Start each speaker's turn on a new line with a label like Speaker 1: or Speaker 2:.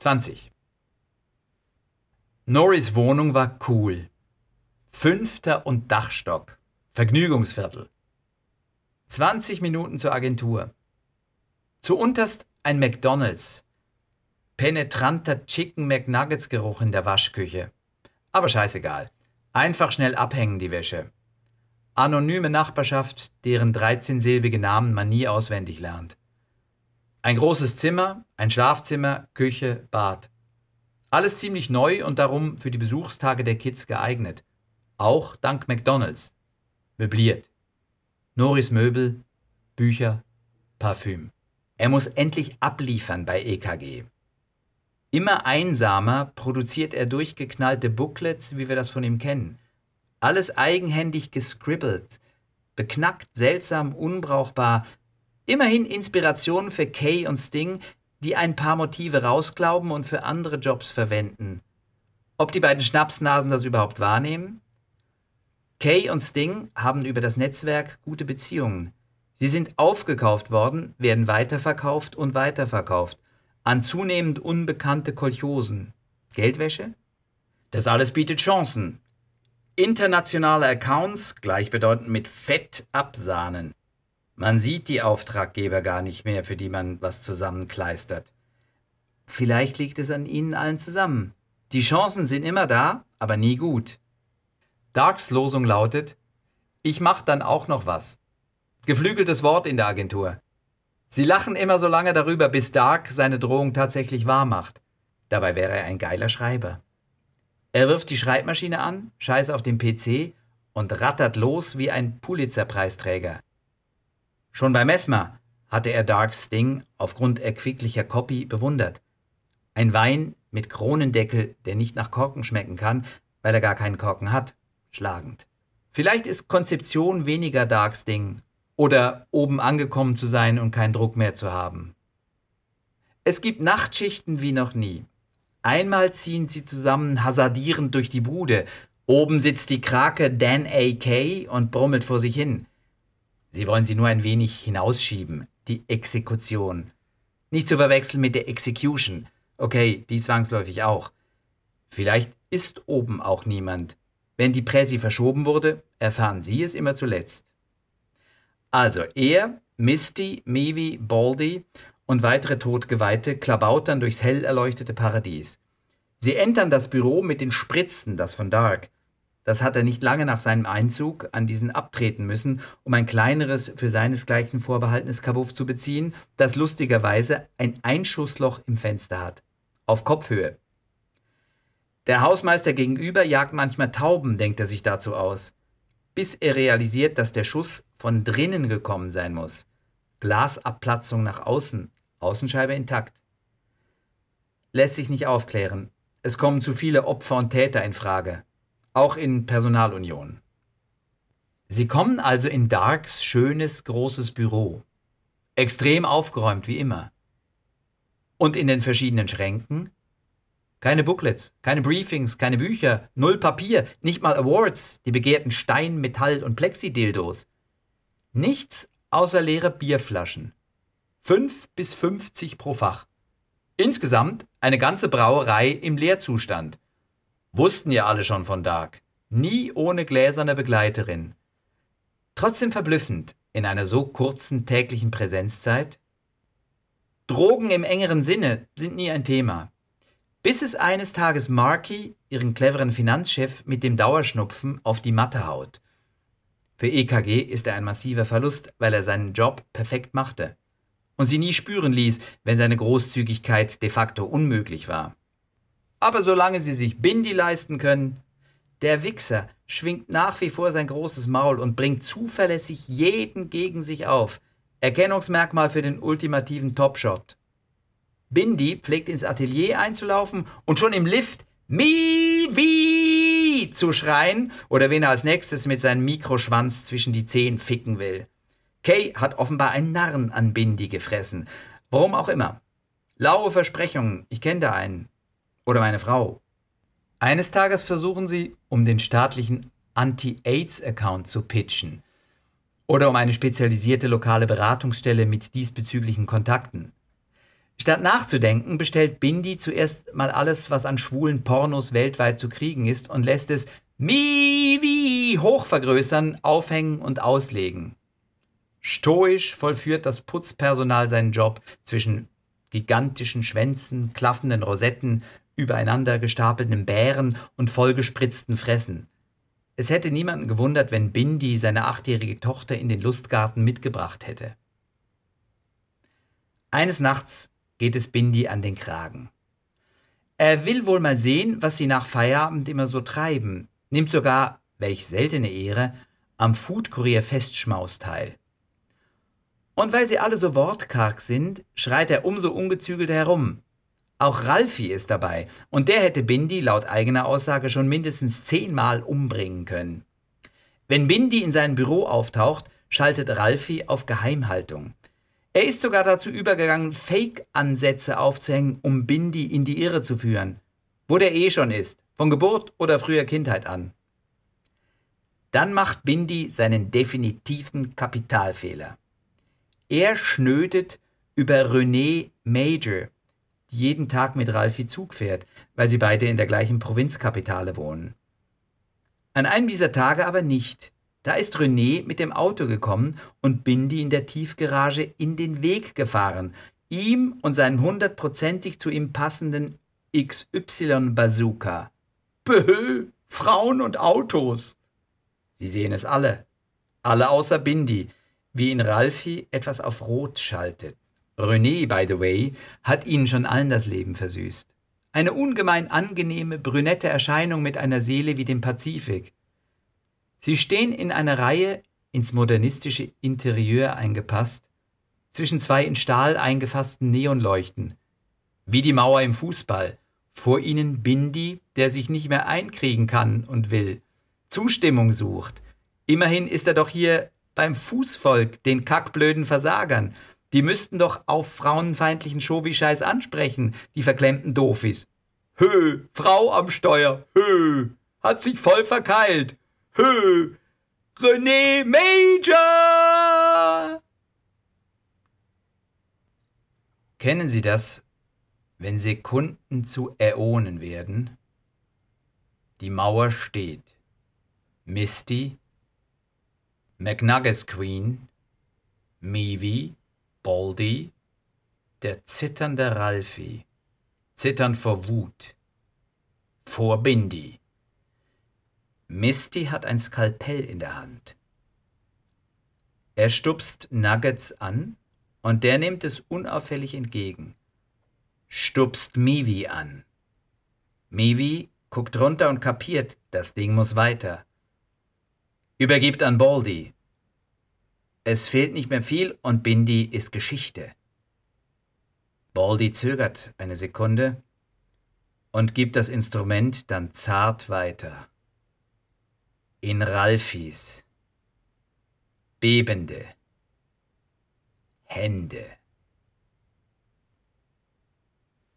Speaker 1: 20. Norris Wohnung war cool. Fünfter und Dachstock. Vergnügungsviertel. 20 Minuten zur Agentur. Zu unterst ein McDonalds. Penetranter Chicken McNuggets Geruch in der Waschküche. Aber scheißegal. Einfach schnell abhängen die Wäsche. Anonyme Nachbarschaft, deren 13-silbige Namen man nie auswendig lernt. Ein großes Zimmer, ein Schlafzimmer, Küche, Bad. Alles ziemlich neu und darum für die Besuchstage der Kids geeignet. Auch dank McDonalds. Möbliert. Noris Möbel, Bücher, Parfüm. Er muss endlich abliefern bei EKG. Immer einsamer produziert er durchgeknallte Booklets, wie wir das von ihm kennen. Alles eigenhändig gescribbelt, beknackt, seltsam, unbrauchbar. Immerhin Inspirationen für Kay und Sting, die ein paar Motive rausglauben und für andere Jobs verwenden. Ob die beiden Schnapsnasen das überhaupt wahrnehmen? Kay und Sting haben über das Netzwerk gute Beziehungen. Sie sind aufgekauft worden, werden weiterverkauft und weiterverkauft an zunehmend unbekannte Kolchosen. Geldwäsche? Das alles bietet Chancen. Internationale Accounts gleichbedeutend mit Fett absahnen. Man sieht die Auftraggeber gar nicht mehr, für die man was zusammenkleistert. Vielleicht liegt es an ihnen allen zusammen. Die Chancen sind immer da, aber nie gut. Darks Losung lautet: Ich mach dann auch noch was. Geflügeltes Wort in der Agentur. Sie lachen immer so lange darüber, bis Dark seine Drohung tatsächlich wahrmacht. Dabei wäre er ein geiler Schreiber. Er wirft die Schreibmaschine an, scheiß auf den PC und rattert los wie ein Pulitzer-Preisträger. Schon bei Mesmer hatte er Dark Sting aufgrund erquicklicher Copy bewundert. Ein Wein mit Kronendeckel, der nicht nach Korken schmecken kann, weil er gar keinen Korken hat. Schlagend. Vielleicht ist Konzeption weniger Dark Sting oder oben angekommen zu sein und keinen Druck mehr zu haben. Es gibt Nachtschichten wie noch nie. Einmal ziehen sie zusammen hasardierend durch die Bude. Oben sitzt die Krake Dan A.K. und brummelt vor sich hin. Sie wollen sie nur ein wenig hinausschieben, die Exekution. Nicht zu verwechseln mit der Execution. Okay, die zwangsläufig auch. Vielleicht ist oben auch niemand. Wenn die Präsi verschoben wurde, erfahren Sie es immer zuletzt. Also er, Misty, Mevi, Baldy und weitere Todgeweihte klabautern durchs hell erleuchtete Paradies. Sie entern das Büro mit den Spritzen, das von Dark. Das hat er nicht lange nach seinem Einzug an diesen abtreten müssen, um ein kleineres, für seinesgleichen vorbehaltenes Kabuff zu beziehen, das lustigerweise ein Einschussloch im Fenster hat. Auf Kopfhöhe. Der Hausmeister gegenüber jagt manchmal Tauben, denkt er sich dazu aus. Bis er realisiert, dass der Schuss von drinnen gekommen sein muss. Glasabplatzung nach außen, Außenscheibe intakt. Lässt sich nicht aufklären. Es kommen zu viele Opfer und Täter in Frage auch in Personalunion. Sie kommen also in Darks schönes, großes Büro. Extrem aufgeräumt wie immer. Und in den verschiedenen Schränken? Keine Booklets, keine Briefings, keine Bücher, null Papier, nicht mal Awards, die begehrten Stein-, Metall- und Plexidildos. Nichts außer leere Bierflaschen. Fünf bis fünfzig pro Fach. Insgesamt eine ganze Brauerei im Leerzustand. Wussten ja alle schon von Dark. Nie ohne gläserne Begleiterin. Trotzdem verblüffend in einer so kurzen täglichen Präsenzzeit. Drogen im engeren Sinne sind nie ein Thema. Bis es eines Tages Marky, ihren cleveren Finanzchef, mit dem Dauerschnupfen auf die Matte haut. Für EKG ist er ein massiver Verlust, weil er seinen Job perfekt machte und sie nie spüren ließ, wenn seine Großzügigkeit de facto unmöglich war. Aber solange sie sich Bindi leisten können, der Wichser schwingt nach wie vor sein großes Maul und bringt zuverlässig jeden gegen sich auf. Erkennungsmerkmal für den ultimativen Topshot. Bindi pflegt ins Atelier einzulaufen und schon im Lift Mivi zu schreien oder wen er als nächstes mit seinem Mikroschwanz zwischen die Zehen ficken will. Kay hat offenbar einen Narren an Bindi gefressen. Warum auch immer. Laue Versprechungen, ich kenne da einen oder meine Frau. Eines Tages versuchen sie, um den staatlichen Anti-AIDS-Account zu pitchen oder um eine spezialisierte lokale Beratungsstelle mit diesbezüglichen Kontakten. Statt nachzudenken, bestellt Bindi zuerst mal alles, was an schwulen Pornos weltweit zu kriegen ist und lässt es Miwi hochvergrößern, aufhängen und auslegen. Stoisch vollführt das Putzpersonal seinen Job zwischen gigantischen Schwänzen, klaffenden Rosetten, übereinander gestapelten Bären und vollgespritzten Fressen. Es hätte niemanden gewundert, wenn Bindi seine achtjährige Tochter in den Lustgarten mitgebracht hätte. Eines Nachts geht es Bindi an den Kragen. Er will wohl mal sehen, was sie nach Feierabend immer so treiben, nimmt sogar, welch seltene Ehre, am Foodkurier Festschmaus teil. Und weil sie alle so wortkarg sind, schreit er umso ungezügelter herum. Auch Ralfi ist dabei, und der hätte Bindi laut eigener Aussage schon mindestens zehnmal umbringen können. Wenn Bindi in sein Büro auftaucht, schaltet Ralfi auf Geheimhaltung. Er ist sogar dazu übergegangen, Fake-Ansätze aufzuhängen, um Bindi in die Irre zu führen. Wo der eh schon ist, von Geburt oder früher Kindheit an. Dann macht Bindi seinen definitiven Kapitalfehler. Er schnödet über René Major, jeden Tag mit Ralfi Zug fährt, weil sie beide in der gleichen Provinzkapitale wohnen. An einem dieser Tage aber nicht. Da ist René mit dem Auto gekommen und Bindi in der Tiefgarage in den Weg gefahren, ihm und seinen hundertprozentig zu ihm passenden XY-Bazooka. Böhö, Frauen und Autos. Sie sehen es alle. Alle außer Bindi, wie ihn Ralfi etwas auf Rot schaltet. René, by the way, hat ihnen schon allen das Leben versüßt. Eine ungemein angenehme, brünette Erscheinung mit einer Seele wie dem Pazifik. Sie stehen in einer Reihe ins modernistische Interieur eingepasst, zwischen zwei in Stahl eingefassten Neonleuchten, wie die Mauer im Fußball, vor ihnen Bindi, der sich nicht mehr einkriegen kann und will, Zustimmung sucht. Immerhin ist er doch hier beim Fußvolk, den kackblöden Versagern, die müssten doch auf frauenfeindlichen Show-wie-Scheiß ansprechen, die verklemmten Dofis. Hö, Frau am Steuer, hö, hat sich voll verkeilt. Hö, René Major! Kennen Sie das, wenn Sekunden zu Äonen werden? Die Mauer steht. Misty, McNuggets Queen, Mivi, Baldy, der zitternde Ralfi, zitternd vor Wut, vor Bindi. Misty hat ein Skalpell in der Hand. Er stupst Nuggets an und der nimmt es unauffällig entgegen. Stupst Mivi an. Mivi guckt runter und kapiert, das Ding muss weiter. Übergibt an Baldy. Es fehlt nicht mehr viel und Bindi ist Geschichte. Baldy zögert eine Sekunde und gibt das Instrument dann zart weiter. In Ralfis bebende Hände.